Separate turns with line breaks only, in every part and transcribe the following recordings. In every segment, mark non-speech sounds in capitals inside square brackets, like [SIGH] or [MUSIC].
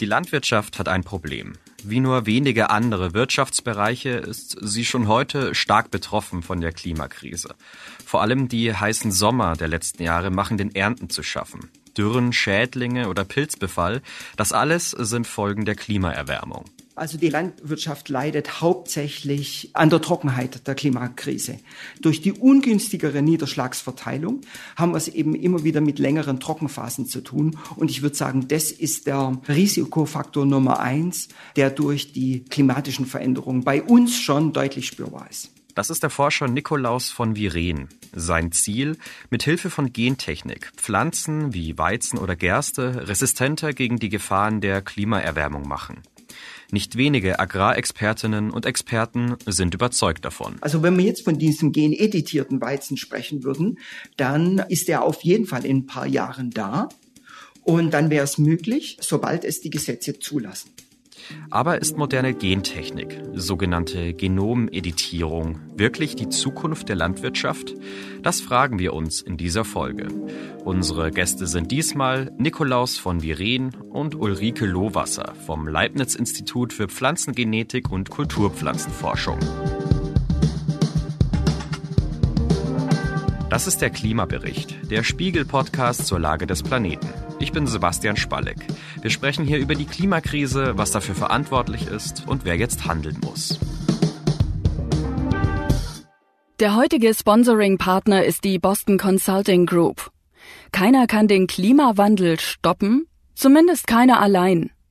Die Landwirtschaft hat ein Problem. Wie nur wenige andere Wirtschaftsbereiche ist sie schon heute stark betroffen von der Klimakrise. Vor allem die heißen Sommer der letzten Jahre machen den Ernten zu schaffen. Dürren, Schädlinge oder Pilzbefall, das alles sind Folgen der Klimaerwärmung.
Also die Landwirtschaft leidet hauptsächlich an der Trockenheit der Klimakrise. Durch die ungünstigere Niederschlagsverteilung haben wir es eben immer wieder mit längeren Trockenphasen zu tun. Und ich würde sagen, das ist der Risikofaktor Nummer eins, der durch die klimatischen Veränderungen bei uns schon deutlich spürbar ist.
Das ist der Forscher Nikolaus von Viren. Sein Ziel, mit Hilfe von Gentechnik Pflanzen wie Weizen oder Gerste resistenter gegen die Gefahren der Klimaerwärmung machen. Nicht wenige Agrarexpertinnen und Experten sind überzeugt davon.
Also wenn wir jetzt von diesem geneditierten Weizen sprechen würden, dann ist er auf jeden Fall in ein paar Jahren da. Und dann wäre es möglich, sobald es die Gesetze zulassen.
Aber ist moderne Gentechnik, sogenannte Genomeditierung, wirklich die Zukunft der Landwirtschaft? Das fragen wir uns in dieser Folge. Unsere Gäste sind diesmal Nikolaus von Viren und Ulrike Lohwasser vom Leibniz-Institut für Pflanzengenetik und Kulturpflanzenforschung. Das ist der Klimabericht, der Spiegel-Podcast zur Lage des Planeten. Ich bin Sebastian Spalleck. Wir sprechen hier über die Klimakrise, was dafür verantwortlich ist und wer jetzt handeln muss.
Der heutige Sponsoring-Partner ist die Boston Consulting Group. Keiner kann den Klimawandel stoppen, zumindest keiner allein.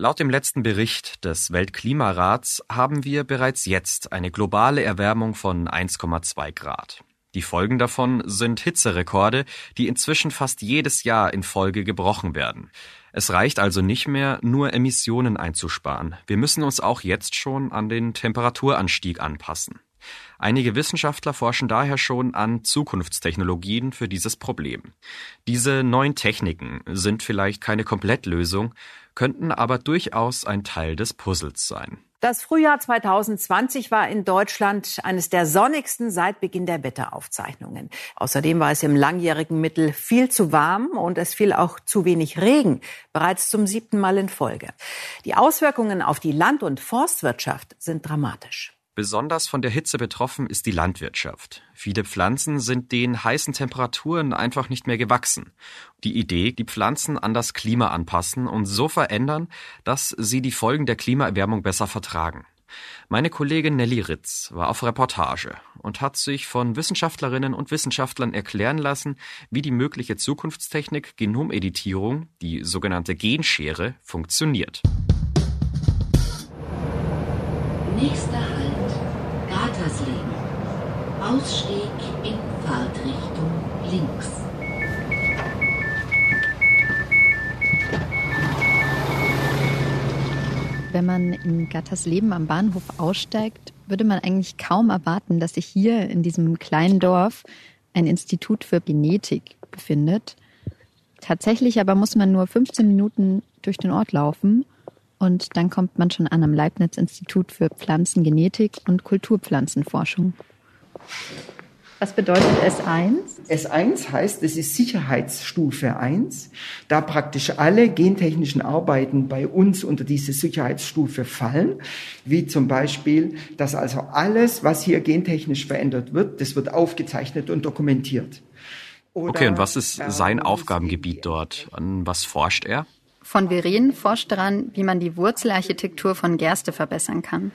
Laut dem letzten Bericht des Weltklimarats haben wir bereits jetzt eine globale Erwärmung von 1,2 Grad. Die Folgen davon sind Hitzerekorde, die inzwischen fast jedes Jahr in Folge gebrochen werden. Es reicht also nicht mehr, nur Emissionen einzusparen. Wir müssen uns auch jetzt schon an den Temperaturanstieg anpassen. Einige Wissenschaftler forschen daher schon an Zukunftstechnologien für dieses Problem. Diese neuen Techniken sind vielleicht keine Komplettlösung, könnten aber durchaus ein Teil des Puzzles sein.
Das Frühjahr 2020 war in Deutschland eines der sonnigsten seit Beginn der Wetteraufzeichnungen. Außerdem war es im langjährigen Mittel viel zu warm und es fiel auch zu wenig Regen, bereits zum siebten Mal in Folge. Die Auswirkungen auf die Land- und Forstwirtschaft sind dramatisch.
Besonders von der Hitze betroffen ist die Landwirtschaft. Viele Pflanzen sind den heißen Temperaturen einfach nicht mehr gewachsen. Die Idee, die Pflanzen an das Klima anpassen und so verändern, dass sie die Folgen der Klimaerwärmung besser vertragen. Meine Kollegin Nelly Ritz war auf Reportage und hat sich von Wissenschaftlerinnen und Wissenschaftlern erklären lassen, wie die mögliche Zukunftstechnik Genomeditierung, die sogenannte Genschere, funktioniert.
Nächster. Ausstieg in Fahrtrichtung links.
Wenn man in Gattersleben am Bahnhof aussteigt, würde man eigentlich kaum erwarten, dass sich hier in diesem kleinen Dorf ein Institut für Genetik befindet. Tatsächlich aber muss man nur 15 Minuten durch den Ort laufen und dann kommt man schon an am Leibniz-Institut für Pflanzengenetik und Kulturpflanzenforschung. Was bedeutet S1?
S1 heißt, es ist Sicherheitsstufe 1, da praktisch alle gentechnischen Arbeiten bei uns unter diese Sicherheitsstufe fallen, wie zum Beispiel, dass also alles, was hier gentechnisch verändert wird, das wird aufgezeichnet und dokumentiert.
Oder okay, und was ist sein Aufgabengebiet dort? An was forscht er?
Von Veren forscht daran, wie man die Wurzelarchitektur von Gerste verbessern kann.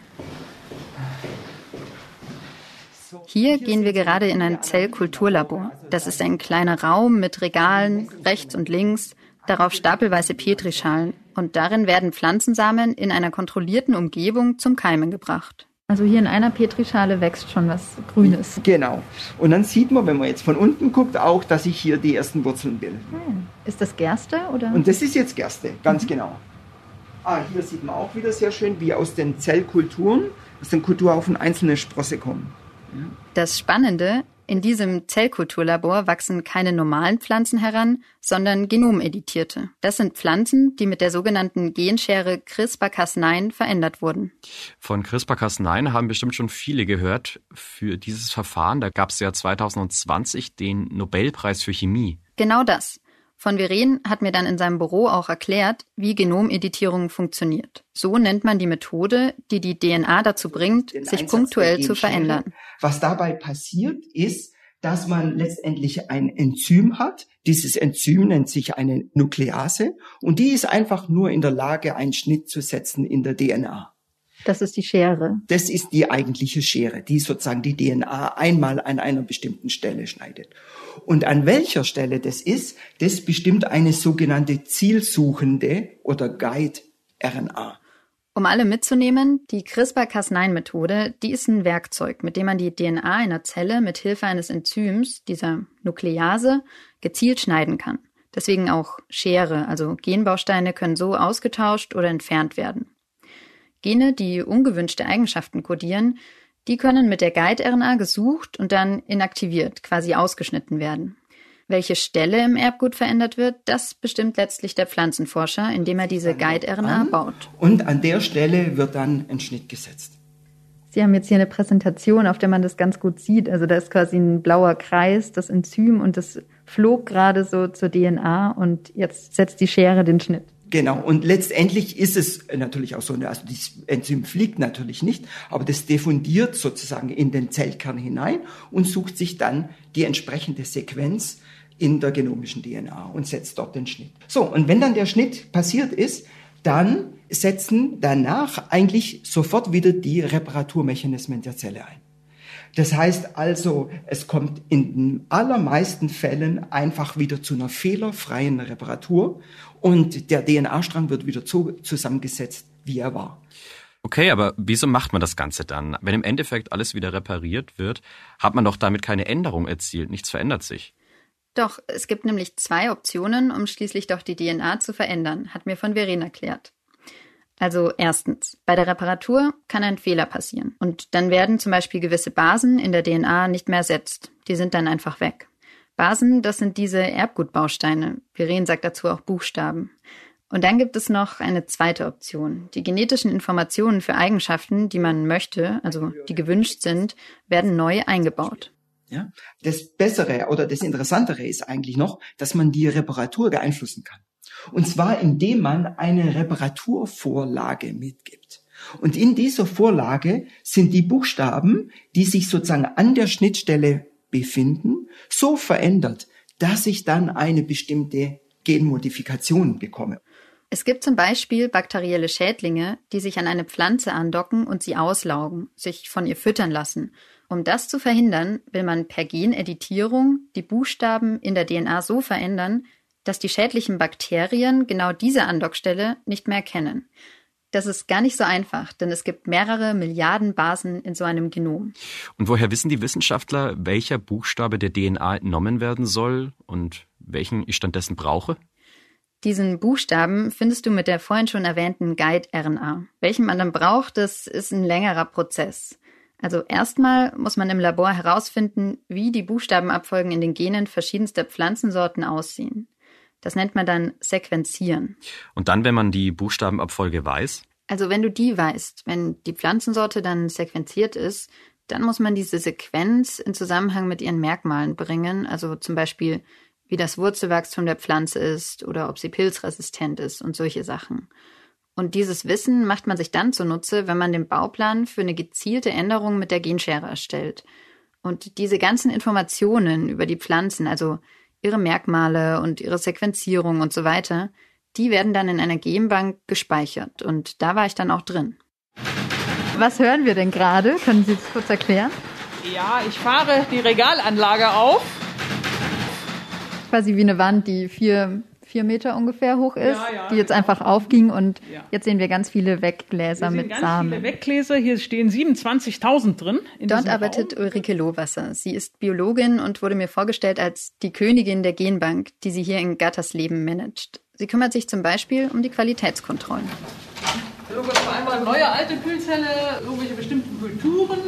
Hier gehen wir gerade in ein Zellkulturlabor. Das ist ein kleiner Raum mit Regalen rechts und links, darauf stapelweise Petrischalen und darin werden Pflanzensamen in einer kontrollierten Umgebung zum Keimen gebracht. Also hier in einer Petrischale wächst schon was Grünes.
Genau. Und dann sieht man, wenn man jetzt von unten guckt, auch, dass sich hier die ersten Wurzeln bilden.
Ist das Gerste oder?
Und das ist jetzt Gerste, ganz mhm. genau. Ah, hier sieht man auch wieder sehr schön, wie aus den Zellkulturen, aus den Kulturhaufen einzelne Sprosse kommen.
Das Spannende, in diesem Zellkulturlabor wachsen keine normalen Pflanzen heran, sondern genomeditierte. Das sind Pflanzen, die mit der sogenannten Genschere CRISPR-Cas9 verändert wurden.
Von CRISPR-Cas9 haben bestimmt schon viele gehört. Für dieses Verfahren, da gab es ja 2020 den Nobelpreis für Chemie.
Genau das. Von Veren hat mir dann in seinem Büro auch erklärt, wie Genomeditierung funktioniert. So nennt man die Methode, die die DNA dazu bringt, sich Einsatz punktuell zu verändern.
Was dabei passiert, ist, dass man letztendlich ein Enzym hat. Dieses Enzym nennt sich eine Nuklease und die ist einfach nur in der Lage, einen Schnitt zu setzen in der DNA.
Das ist die Schere.
Das ist die eigentliche Schere, die sozusagen die DNA einmal an einer bestimmten Stelle schneidet. Und an welcher Stelle das ist, das bestimmt eine sogenannte zielsuchende oder Guide-RNA.
Um alle mitzunehmen, die CRISPR-Cas9-Methode, die ist ein Werkzeug, mit dem man die DNA einer Zelle mit Hilfe eines Enzyms, dieser Nuklease, gezielt schneiden kann. Deswegen auch Schere, also Genbausteine können so ausgetauscht oder entfernt werden. Gene, die ungewünschte Eigenschaften kodieren, die können mit der Guide-RNA gesucht und dann inaktiviert, quasi ausgeschnitten werden. Welche Stelle im Erbgut verändert wird, das bestimmt letztlich der Pflanzenforscher, indem er diese Guide-RNA baut.
Und an der Stelle wird dann ein Schnitt gesetzt.
Sie haben jetzt hier eine Präsentation, auf der man das ganz gut sieht. Also da ist quasi ein blauer Kreis, das Enzym und das flog gerade so zur DNA und jetzt setzt die Schere den Schnitt.
Genau, und letztendlich ist es natürlich auch so, also das Enzym fliegt natürlich nicht, aber das diffundiert sozusagen in den Zellkern hinein und sucht sich dann die entsprechende Sequenz in der genomischen DNA und setzt dort den Schnitt. So, und wenn dann der Schnitt passiert ist, dann setzen danach eigentlich sofort wieder die Reparaturmechanismen der Zelle ein. Das heißt also, es kommt in den allermeisten Fällen einfach wieder zu einer fehlerfreien Reparatur und der DNA-Strang wird wieder so zusammengesetzt, wie er war.
Okay, aber wieso macht man das Ganze dann? Wenn im Endeffekt alles wieder repariert wird, hat man doch damit keine Änderung erzielt, nichts verändert sich.
Doch, es gibt nämlich zwei Optionen, um schließlich doch die DNA zu verändern, hat mir von Verena erklärt. Also erstens, bei der Reparatur kann ein Fehler passieren und dann werden zum Beispiel gewisse Basen in der DNA nicht mehr ersetzt. Die sind dann einfach weg. Basen, das sind diese Erbgutbausteine. Viren sagt dazu auch Buchstaben. Und dann gibt es noch eine zweite Option. Die genetischen Informationen für Eigenschaften, die man möchte, also die gewünscht sind, werden neu eingebaut.
Ja? Das Bessere oder das Interessantere ist eigentlich noch, dass man die Reparatur beeinflussen kann. Und zwar indem man eine Reparaturvorlage mitgibt. Und in dieser Vorlage sind die Buchstaben, die sich sozusagen an der Schnittstelle befinden, so verändert, dass ich dann eine bestimmte Genmodifikation bekomme.
Es gibt zum Beispiel bakterielle Schädlinge, die sich an eine Pflanze andocken und sie auslaugen, sich von ihr füttern lassen. Um das zu verhindern, will man per Geneditierung die Buchstaben in der DNA so verändern, dass die schädlichen Bakterien genau diese Andockstelle nicht mehr erkennen. Das ist gar nicht so einfach, denn es gibt mehrere Milliarden Basen in so einem Genom.
Und woher wissen die Wissenschaftler, welcher Buchstabe der DNA entnommen werden soll und welchen ich stattdessen brauche?
Diesen Buchstaben findest du mit der vorhin schon erwähnten Guide-RNA. Welchen man dann braucht, das ist ein längerer Prozess. Also erstmal muss man im Labor herausfinden, wie die Buchstabenabfolgen in den Genen verschiedenster Pflanzensorten aussehen. Das nennt man dann Sequenzieren.
Und dann, wenn man die Buchstabenabfolge weiß?
Also wenn du die weißt, wenn die Pflanzensorte dann sequenziert ist, dann muss man diese Sequenz in Zusammenhang mit ihren Merkmalen bringen, also zum Beispiel wie das Wurzelwachstum der Pflanze ist oder ob sie pilzresistent ist und solche Sachen. Und dieses Wissen macht man sich dann zunutze, wenn man den Bauplan für eine gezielte Änderung mit der Genschere erstellt. Und diese ganzen Informationen über die Pflanzen, also ihre Merkmale und ihre Sequenzierung und so weiter, die werden dann in einer Genbank gespeichert. Und da war ich dann auch drin. Was hören wir denn gerade? Können Sie das kurz erklären?
Ja, ich fahre die Regalanlage auf.
Quasi wie eine Wand, die vier, vier Meter ungefähr hoch ist,
Ja, ja,
die jetzt
genau.
einfach aufging und
Ja.
jetzt sehen wir ganz viele Weggläser mit
ganz
Samen.
viele Weggläser. Hier stehen 27.000 drin. in
Dort arbeitet
Raum.
Ulrike Lohwasser. Sie ist Biologin und wurde mir vorgestellt als die Königin der Genbank, die sie hier in Gattersleben managt. Sie kümmert sich zum Beispiel um die Qualitätskontrollen.
Allem neue alte Kühlzelle, irgendwelche bestimmten Kulturen.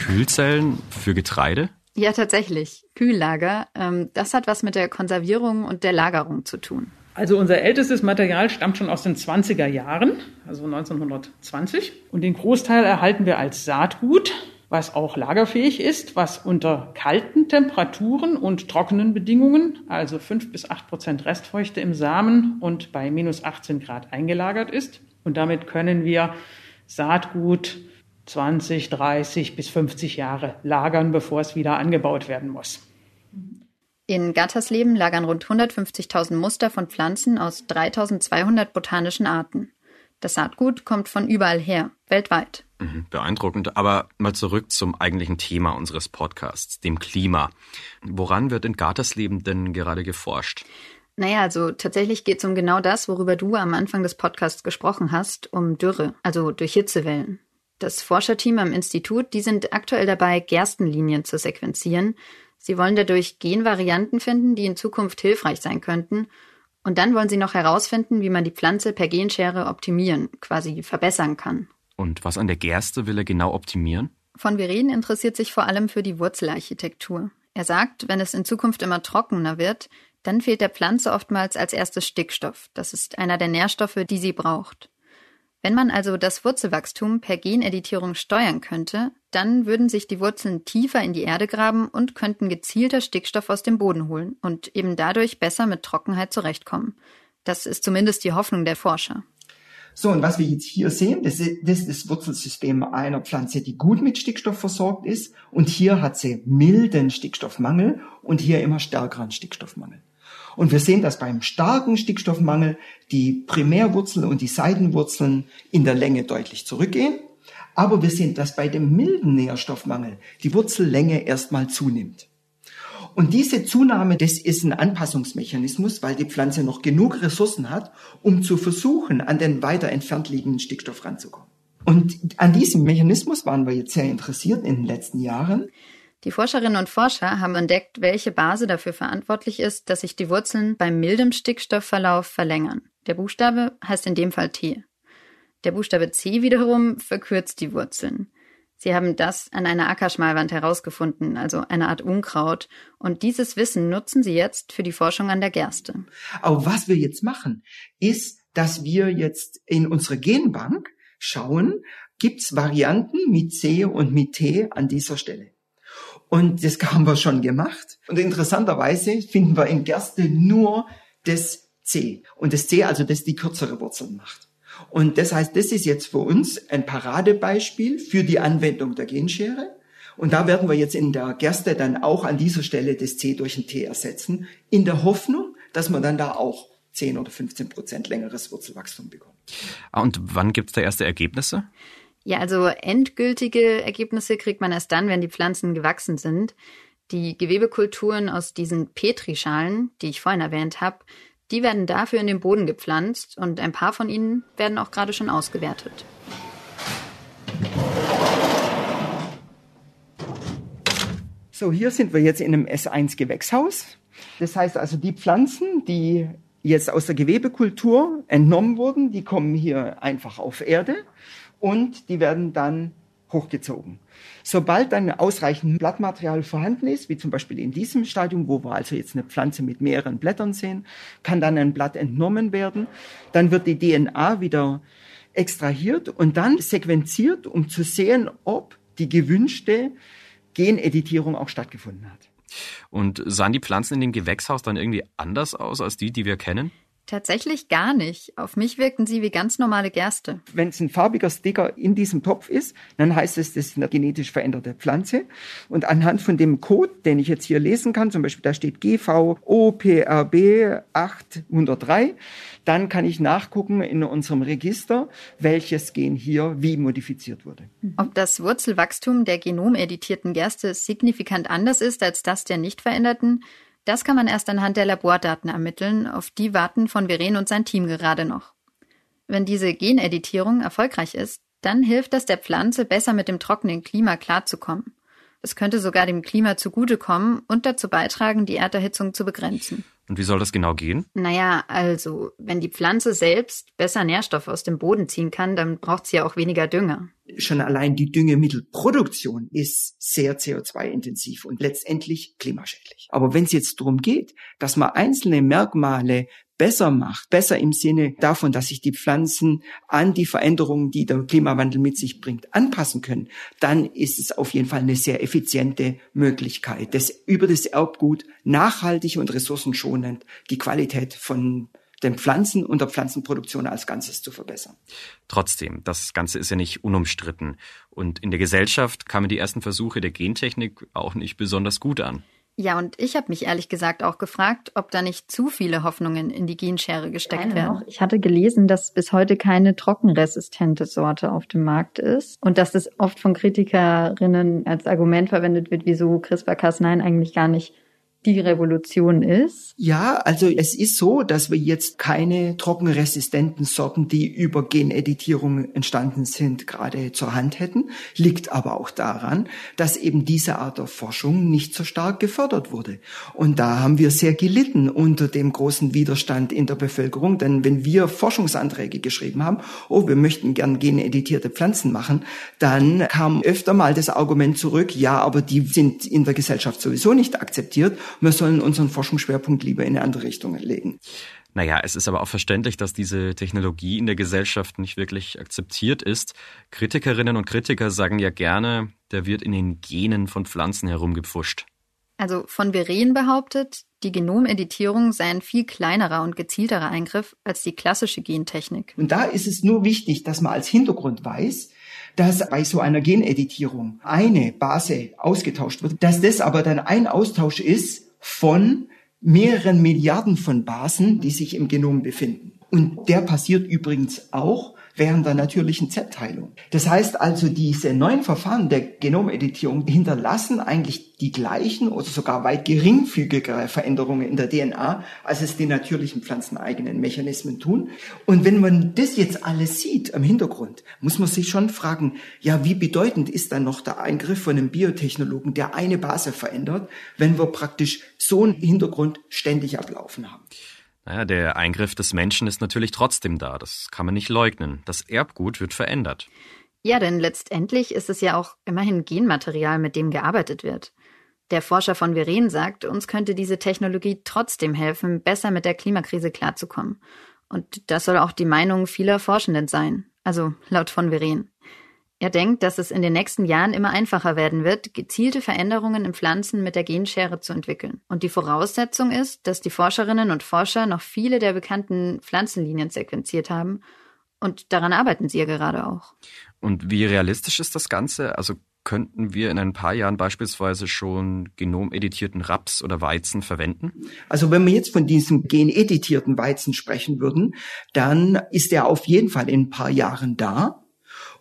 Kühlzellen für Getreide?
Ja, tatsächlich. Kühllager. Ähm, das hat was mit der Konservierung und der Lagerung zu tun.
Also unser ältestes Material stammt schon aus den 20er Jahren, also 1920. Und den Großteil erhalten wir als Saatgut, was auch lagerfähig ist, was unter kalten Temperaturen und trockenen Bedingungen, also 5 bis 8 Prozent Restfeuchte im Samen und bei minus 18 Grad eingelagert ist. Und damit können wir Saatgut 20, 30 bis 50 Jahre lagern, bevor es wieder angebaut werden muss.
In Gattersleben lagern rund 150.000 Muster von Pflanzen aus 3.200 botanischen Arten. Das Saatgut kommt von überall her, weltweit.
Mhm, Beeindruckend. Aber mal zurück zum eigentlichen Thema unseres Podcasts, dem Klima. Woran wird in Gartersleben denn gerade geforscht?
Naja, also tatsächlich geht es um genau das, worüber du am Anfang des Podcasts gesprochen hast, um Dürre, also durch Hitzewellen. Das Forscherteam am Institut, die sind aktuell dabei, Gerstenlinien zu sequenzieren. Sie wollen dadurch Genvarianten finden, die in Zukunft hilfreich sein könnten. Und dann wollen sie noch herausfinden, wie man die Pflanze per Genschere optimieren, quasi verbessern kann.
Und was an der Gerste will er genau optimieren?
Von Viren interessiert sich vor allem für die Wurzelarchitektur. Er sagt, wenn es in Zukunft immer trockener wird, dann fehlt der Pflanze oftmals als erstes Stickstoff. Das ist einer der Nährstoffe, die sie braucht. Wenn man also das Wurzelwachstum per Geneditierung steuern könnte, dann würden sich die Wurzeln tiefer in die Erde graben und könnten gezielter Stickstoff aus dem Boden holen und eben dadurch besser mit Trockenheit zurechtkommen. Das ist zumindest die Hoffnung der Forscher.
So, und was wir jetzt hier sehen, das ist, das ist das Wurzelsystem einer Pflanze, die gut mit Stickstoff versorgt ist. Und hier hat sie milden Stickstoffmangel und hier immer stärkeren Stickstoffmangel. Und wir sehen, dass beim starken Stickstoffmangel die Primärwurzeln und die Seitenwurzeln in der Länge deutlich zurückgehen. Aber wir sehen, dass bei dem milden Nährstoffmangel die Wurzellänge erstmal zunimmt. Und diese Zunahme, das ist ein Anpassungsmechanismus, weil die Pflanze noch genug Ressourcen hat, um zu versuchen, an den weiter entfernt liegenden Stickstoff ranzukommen. Und an diesem Mechanismus waren wir jetzt sehr interessiert in den letzten Jahren.
Die Forscherinnen und Forscher haben entdeckt, welche Base dafür verantwortlich ist, dass sich die Wurzeln beim mildem Stickstoffverlauf verlängern. Der Buchstabe heißt in dem Fall T. Der Buchstabe C wiederum verkürzt die Wurzeln. Sie haben das an einer Ackerschmalwand herausgefunden, also eine Art Unkraut. Und dieses Wissen nutzen sie jetzt für die Forschung an der Gerste.
Aber was wir jetzt machen, ist, dass wir jetzt in unserer Genbank schauen, gibt's Varianten mit C und mit T an dieser Stelle. Und das [LAUGHS] haben wir schon gemacht. Und interessanterweise finden wir in Gerste nur das C. Und das C, also das die kürzere Wurzeln macht. Und das heißt, das ist jetzt für uns ein Paradebeispiel für die Anwendung der Genschere. Und da werden wir jetzt in der Gerste dann auch an dieser Stelle das C durch ein T ersetzen, in der Hoffnung, dass man dann da auch 10 oder 15 Prozent längeres Wurzelwachstum bekommt.
Ah, und wann gibt's da erste Ergebnisse?
Ja, also endgültige Ergebnisse kriegt man erst dann, wenn die Pflanzen gewachsen sind. Die Gewebekulturen aus diesen Petrischalen, die ich vorhin erwähnt habe, die werden dafür in den Boden gepflanzt und ein paar von ihnen werden auch gerade schon ausgewertet.
So, hier sind wir jetzt in einem S1 Gewächshaus. Das heißt also, die Pflanzen, die jetzt aus der Gewebekultur entnommen wurden, die kommen hier einfach auf Erde und die werden dann hochgezogen. Sobald dann ausreichend Blattmaterial vorhanden ist, wie zum Beispiel in diesem Stadium, wo wir also jetzt eine Pflanze mit mehreren Blättern sehen, kann dann ein Blatt entnommen werden. Dann wird die DNA wieder extrahiert und dann sequenziert, um zu sehen, ob die gewünschte Geneditierung auch stattgefunden hat.
Und sahen die Pflanzen in dem Gewächshaus dann irgendwie anders aus als die, die wir kennen?
Tatsächlich gar nicht. Auf mich wirkten sie wie ganz normale Gerste.
Wenn es ein farbiger Sticker in diesem Topf ist, dann heißt es, das ist eine genetisch veränderte Pflanze. Und anhand von dem Code, den ich jetzt hier lesen kann, zum Beispiel da steht GVOPRB 803, dann kann ich nachgucken in unserem Register, welches Gen hier wie modifiziert wurde.
Ob das Wurzelwachstum der genomeditierten Gerste signifikant anders ist als das der nicht veränderten, das kann man erst anhand der Labordaten ermitteln, auf die warten von Veren und sein Team gerade noch. Wenn diese Geneditierung erfolgreich ist, dann hilft das der Pflanze, besser mit dem trockenen Klima klarzukommen. Es könnte sogar dem Klima zugutekommen und dazu beitragen, die Erderhitzung zu begrenzen.
Und wie soll das genau gehen?
Naja, also, wenn die Pflanze selbst besser Nährstoffe aus dem Boden ziehen kann, dann braucht sie ja auch weniger Dünger.
Schon allein die Düngemittelproduktion ist sehr CO2-intensiv und letztendlich klimaschädlich. Aber wenn es jetzt darum geht, dass man einzelne Merkmale besser macht, besser im Sinne davon, dass sich die Pflanzen an die Veränderungen, die der Klimawandel mit sich bringt, anpassen können, dann ist es auf jeden Fall eine sehr effiziente Möglichkeit, das über das Erbgut nachhaltig und ressourcenschonend die Qualität von den Pflanzen und der Pflanzenproduktion als Ganzes zu verbessern.
Trotzdem, das Ganze ist ja nicht unumstritten. Und in der Gesellschaft kamen die ersten Versuche der Gentechnik auch nicht besonders gut an.
Ja, und ich habe mich ehrlich gesagt auch gefragt, ob da nicht zu viele Hoffnungen in die Genschere gesteckt werden. Noch.
Ich hatte gelesen, dass bis heute keine trockenresistente Sorte auf dem Markt ist und dass das oft von Kritikerinnen als Argument verwendet wird, wieso CRISPR-Cas9 eigentlich gar nicht die Revolution ist?
Ja, also es ist so, dass wir jetzt keine trockenresistenten Sorten, die über Geneditierung entstanden sind, gerade zur Hand hätten. Liegt aber auch daran, dass eben diese Art der Forschung nicht so stark gefördert wurde. Und da haben wir sehr gelitten unter dem großen Widerstand in der Bevölkerung, denn wenn wir Forschungsanträge geschrieben haben, oh, wir möchten gern geneditierte Pflanzen machen, dann kam öfter mal das Argument zurück, ja, aber die sind in der Gesellschaft sowieso nicht akzeptiert wir sollen unseren Forschungsschwerpunkt lieber in eine andere Richtung legen.
Naja, es ist aber auch verständlich, dass diese Technologie in der Gesellschaft nicht wirklich akzeptiert ist. Kritikerinnen und Kritiker sagen ja gerne, der wird in den Genen von Pflanzen herumgepfuscht.
Also von Beren behauptet, die Genomeditierung sei ein viel kleinerer und gezielterer Eingriff als die klassische Gentechnik.
Und da ist es nur wichtig, dass man als Hintergrund weiß, dass bei so einer Geneditierung eine Base ausgetauscht wird, dass das aber dann ein Austausch ist von mehreren Milliarden von Basen, die sich im Genom befinden. Und der passiert übrigens auch während der natürlichen Z-Teilung. Das heißt also, diese neuen Verfahren der Genomeditierung hinterlassen eigentlich die gleichen oder sogar weit geringfügigere Veränderungen in der DNA, als es die natürlichen pflanzeneigenen Mechanismen tun. Und wenn man das jetzt alles sieht am Hintergrund, muss man sich schon fragen, ja, wie bedeutend ist dann noch der Eingriff von einem Biotechnologen, der eine Base verändert, wenn wir praktisch so einen Hintergrund ständig ablaufen haben.
Naja, der Eingriff des Menschen ist natürlich trotzdem da, das kann man nicht leugnen. Das Erbgut wird verändert.
Ja, denn letztendlich ist es ja auch immerhin Genmaterial, mit dem gearbeitet wird. Der Forscher von Veren sagt, uns könnte diese Technologie trotzdem helfen, besser mit der Klimakrise klarzukommen. Und das soll auch die Meinung vieler Forschenden sein, also laut von Veren. Er denkt, dass es in den nächsten Jahren immer einfacher werden wird, gezielte Veränderungen in Pflanzen mit der Genschere zu entwickeln. Und die Voraussetzung ist, dass die Forscherinnen und Forscher noch viele der bekannten Pflanzenlinien sequenziert haben. Und daran arbeiten sie ja gerade auch.
Und wie realistisch ist das Ganze? Also könnten wir in ein paar Jahren beispielsweise schon genomeditierten Raps oder Weizen verwenden?
Also wenn wir jetzt von diesem geneditierten Weizen sprechen würden, dann ist er auf jeden Fall in ein paar Jahren da.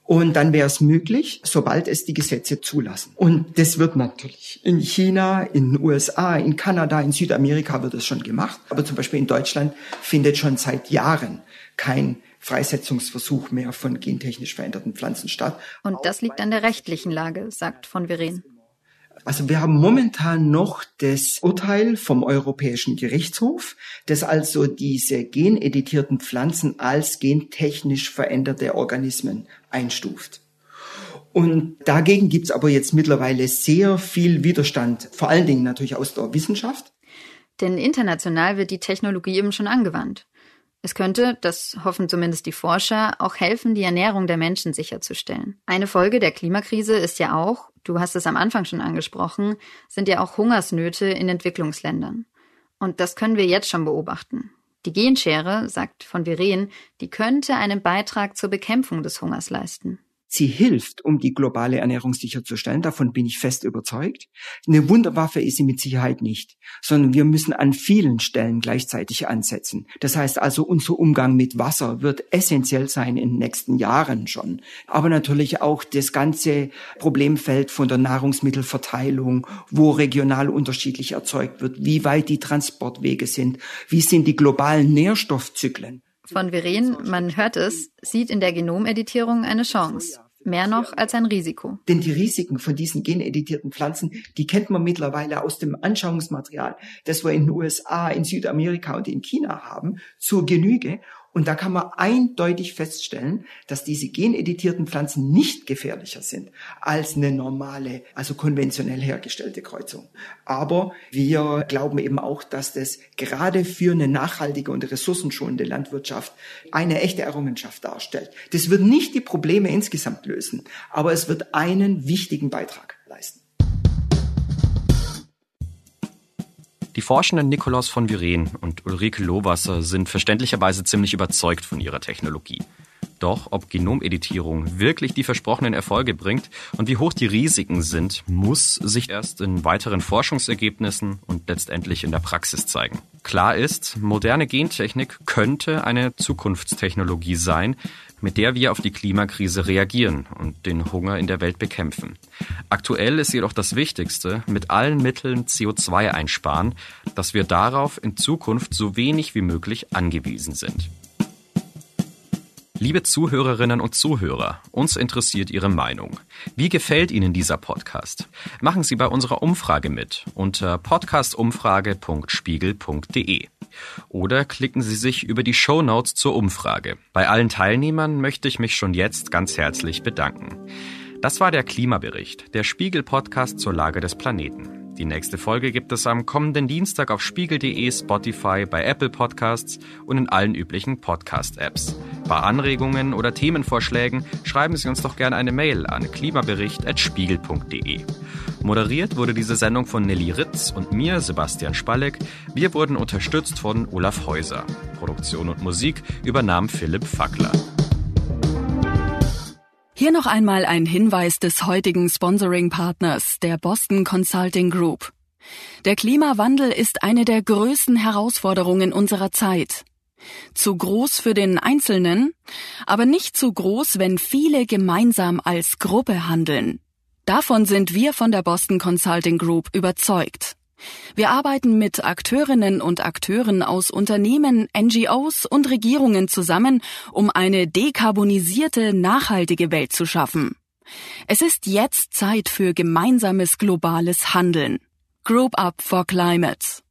Und dann wäre es möglich, sobald es die Gesetze zulassen. Und das wird natürlich in China, in den USA, in Kanada, in Südamerika wird es schon gemacht. Aber zum Beispiel in Deutschland findet schon seit Jahren kein Freisetzungsversuch mehr von gentechnisch veränderten Pflanzen statt.
Und das liegt an der rechtlichen Lage, sagt von Veren.
Also wir haben momentan noch das Urteil vom Europäischen Gerichtshof, das also diese geneditierten Pflanzen als gentechnisch veränderte Organismen einstuft. Und dagegen gibt's aber jetzt mittlerweile sehr viel Widerstand, vor allen Dingen natürlich aus der Wissenschaft.
Denn international wird die Technologie eben schon angewandt. Es könnte, das hoffen zumindest die Forscher, auch helfen, die Ernährung der Menschen sicherzustellen. Eine Folge der Klimakrise ist ja auch, du hast es am Anfang schon angesprochen, sind ja auch Hungersnöte in Entwicklungsländern. Und das können wir jetzt schon beobachten.
Die Genschere, sagt von Viren, die könnte einen Beitrag zur Bekämpfung des Hungers leisten.
Sie hilft, um die globale Ernährung sicherzustellen. Davon bin ich fest überzeugt. Eine Wunderwaffe ist sie mit Sicherheit nicht, sondern wir müssen an vielen Stellen gleichzeitig ansetzen. Das heißt also, unser Umgang mit Wasser wird essentiell sein in den nächsten Jahren schon. Aber natürlich auch das ganze Problemfeld von der Nahrungsmittelverteilung, wo regional unterschiedlich erzeugt wird, wie weit die Transportwege sind, wie sind die globalen Nährstoffzyklen
von Viren, man hört es, sieht in der Genomeditierung eine Chance. Mehr noch als ein Risiko.
Denn die Risiken von diesen geneditierten Pflanzen, die kennt man mittlerweile aus dem Anschauungsmaterial, das wir in den USA, in Südamerika und in China haben, zur Genüge. Und da kann man eindeutig feststellen, dass diese geneditierten Pflanzen nicht gefährlicher sind als eine normale, also konventionell hergestellte Kreuzung. Aber wir glauben eben auch, dass das gerade für eine nachhaltige und ressourcenschonende Landwirtschaft eine echte Errungenschaft darstellt. Das wird nicht die Probleme insgesamt lösen, aber es wird einen wichtigen Beitrag
Die Forschenden Nikolaus von Viren und Ulrike Lohwasser sind verständlicherweise ziemlich überzeugt von ihrer Technologie. Doch ob Genomeditierung wirklich die versprochenen Erfolge bringt und wie hoch die Risiken sind, muss sich erst in weiteren Forschungsergebnissen und letztendlich in der Praxis zeigen. Klar ist, moderne Gentechnik könnte eine Zukunftstechnologie sein, mit der wir auf die Klimakrise reagieren und den Hunger in der Welt bekämpfen. Aktuell ist jedoch das Wichtigste, mit allen Mitteln CO2 einsparen, dass wir darauf in Zukunft so wenig wie möglich angewiesen sind. Liebe Zuhörerinnen und Zuhörer, uns interessiert Ihre Meinung. Wie gefällt Ihnen dieser Podcast? Machen Sie bei unserer Umfrage mit unter podcastumfrage.spiegel.de. Oder klicken Sie sich über die Show Notes zur Umfrage. Bei allen Teilnehmern möchte ich mich schon jetzt ganz herzlich bedanken. Das war der Klimabericht, der Spiegel-Podcast zur Lage des Planeten. Die nächste Folge gibt es am kommenden Dienstag auf spiegel.de, Spotify, bei Apple Podcasts und in allen üblichen Podcast-Apps. Bei Anregungen oder Themenvorschlägen schreiben Sie uns doch gerne eine Mail an klimabericht.spiegel.de. Moderiert wurde diese Sendung von Nelly Ritz und mir, Sebastian Spalleck. Wir wurden unterstützt von Olaf Häuser. Produktion und Musik übernahm Philipp Fackler.
Hier noch einmal ein Hinweis des heutigen Sponsoring-Partners, der Boston Consulting Group. Der Klimawandel ist eine der größten Herausforderungen unserer Zeit. Zu groß für den Einzelnen, aber nicht zu groß, wenn viele gemeinsam als Gruppe handeln. Davon sind wir von der Boston Consulting Group überzeugt. Wir arbeiten mit Akteurinnen und Akteuren aus Unternehmen, NGOs und Regierungen zusammen, um eine dekarbonisierte, nachhaltige Welt zu schaffen. Es ist jetzt Zeit für gemeinsames globales Handeln. Group Up for Climate.